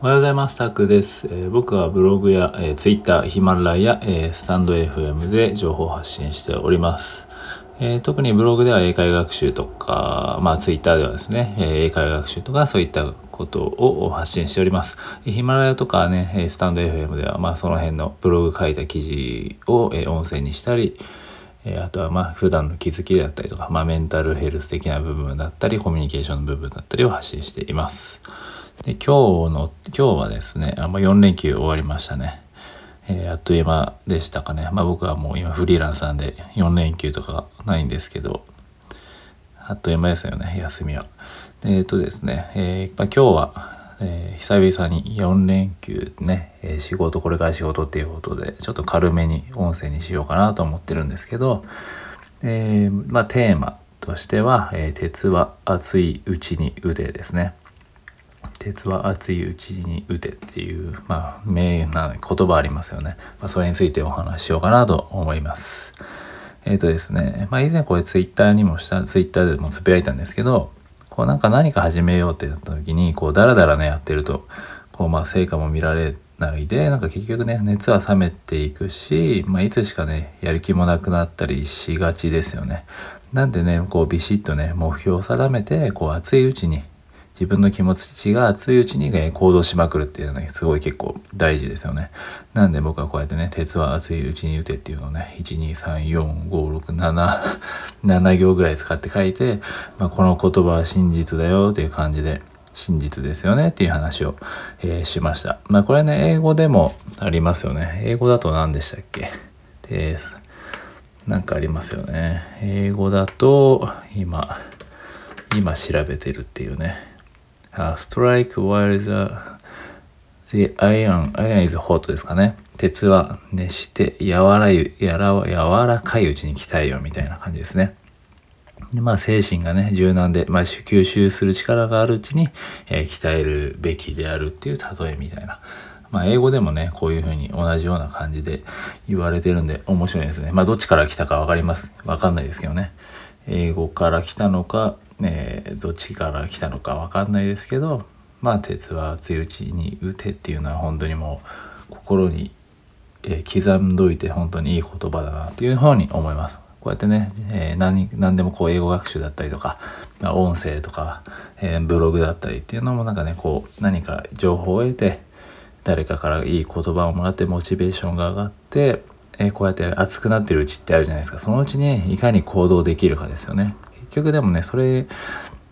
おはようございます。タクです。えー、僕はブログや、えー、Twitter、ヒマラヤ、えー、スタンド FM で情報を発信しております。えー、特にブログでは英会学習とか、まあ Twitter ではですね、えー、英会学習とかそういったことを発信しております。ヒマラヤとかね、スタンド FM では、まあその辺のブログ書いた記事を、えー、音声にしたり、えあとはまあ普段の気づきだったりとか、まあ、メンタルヘルス的な部分だったりコミュニケーションの部分だったりを発信しています。で今日の今日はですねあま4連休終わりましたね。えー、あっという間でしたかね。まあ僕はもう今フリーランスなんで4連休とかないんですけど、あっという間ですよね、休みは。えっ、ー、とですね、えー、まあ、今日は、えー、久々に4連休ね、え、仕事、これから仕事っていうことで、ちょっと軽めに音声にしようかなと思ってるんですけど、え、まあテーマとしては、え、鉄は熱いうちに腕ですね。鉄は熱いうちに打てっていう、まあ、名な言葉ありますよね。まあ、それについてお話ししようかなと思います。えっ、ー、とですね、まあ、以前これツイッターにもした、ツイッターでもつぶやいたんですけど、こうなんか何か始めようってなった時に、こうダラダラね、やってると、こうまあ成果も見られないで、なんか結局ね、熱は冷めていくし、まあいつしかね、やる気もなくなったりしがちですよね。なんでね、こうビシッとね、目標を定めて、こう熱いうちに自分の気持ちが熱いうちに行動しまくるっていうのはね、すごい結構大事ですよね。なんで僕はこうやってね、鉄は熱いうちに打てっていうのをね、1、2、3、4、5、6、7、7行ぐらい使って書いて、まあ、この言葉は真実だよっていう感じで、真実ですよねっていう話を、えー、しました。まあこれね、英語でもありますよね。英語だと何でしたっけ？で、なんかありますよね。英語だと、今、今調べてるっていうね。Uh, strike while the, the iron, iron is hot ですかね。鉄は熱して柔らいやら柔らかいうちに鍛えようみたいな感じですね。でまあ精神がね柔軟で、まあ、吸収する力があるうちに、えー、鍛えるべきであるっていう例えみたいな。まあ、英語でもね、こういうふうに同じような感じで言われてるんで面白いですね。まあ、どっちから来たか分かります。分かんないですけどね。英語から来たのか、えー、どっちから来たのか分かんないですけどまあ鉄は熱いうちに打てっていうのは本当にもう心に、えー、刻んどいて本当にいい言葉だなっていうふうに思います。こうやってね、えー、何何でもこう英語学習だったりとか、まあ、音声とか、えー、ブログだったりっていうのもなんかねこう何か情報を得て誰かからいい言葉をもらってモチベーションが上がって、えー、こうやって熱くなってるうちってあるじゃないですかそのうちにいかに行動できるかですよね。局でもねそれ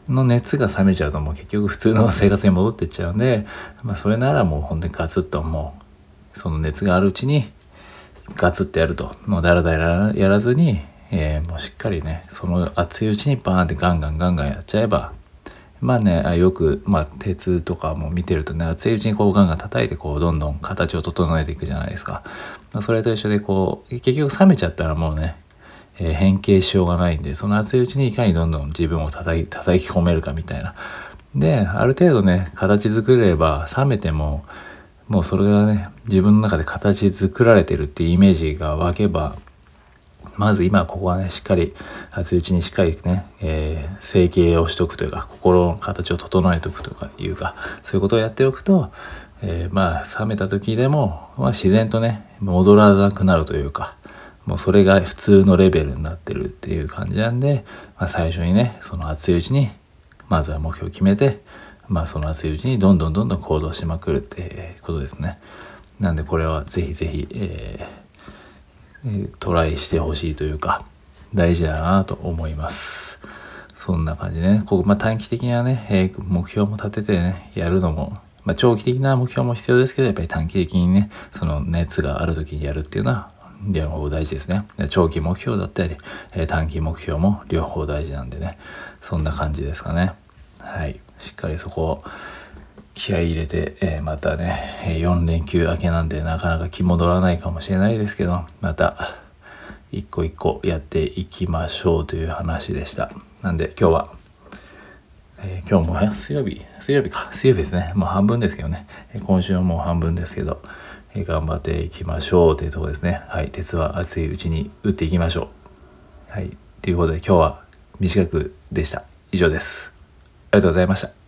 の熱が冷めちゃうともう結局普通の生活に戻ってっちゃうんで、まあ、それならもう本当にガツッともうその熱があるうちにガツッとやるともうダラダラやらずに、えー、もうしっかりねその熱いうちにバーンってガンガンガンガンやっちゃえばまあねよく、まあ、鉄とかも見てるとね熱いうちにこうガンガン叩いてこうどんどん形を整えていくじゃないですか。それと一緒でこう結局冷めちゃったらもうねえー、変形しようがないんでその熱いうちにいかにどんどん自分を叩き叩き込めるかみたいな。である程度ね形作れば冷めてももうそれがね自分の中で形作られてるっていうイメージが湧けばまず今ここはねしっかり熱いうちにしっかりね、えー、整形をしとくというか心の形を整えておくとかいうかそういうことをやっておくと、えー、まあ冷めた時でも、まあ、自然とね戻らなくなるというかもうそれが普通のレベルになってるっていう感じなんで、まあ、最初にねその熱いうちにまずは目標を決めて、まあ、その熱いうちにどんどんどんどん行動しまくるってことですね。なんでこれはぜひぜひ、えー、トライしてほしいというか大事だなと思います。そんな感じでね、ここ、まあ、短期的なね、えー、目標も立ててね、やるのも、まあ、長期的な目標も必要ですけど、やっぱり短期的にね、その熱がある時にやるっていうのは両方大事ですね。長期目標だったり、え短期目標も両方大事なんでね、そんな感じですかね。はい。しっかりそこを気合い入れて、えー、またね、4連休明けなんでなかなか気戻らないかもしれないですけど、また一個一個やっていきましょうという話でした。なんで今日は、えー、今日も水曜日、水曜日か、水曜日ですね。もう半分ですけどね。今週はもう半分ですけど、え頑張っていきましょうというところですね。はい。鉄は熱いうちに打っていきましょう。はい。ということで今日は短くでした。以上です。ありがとうございました。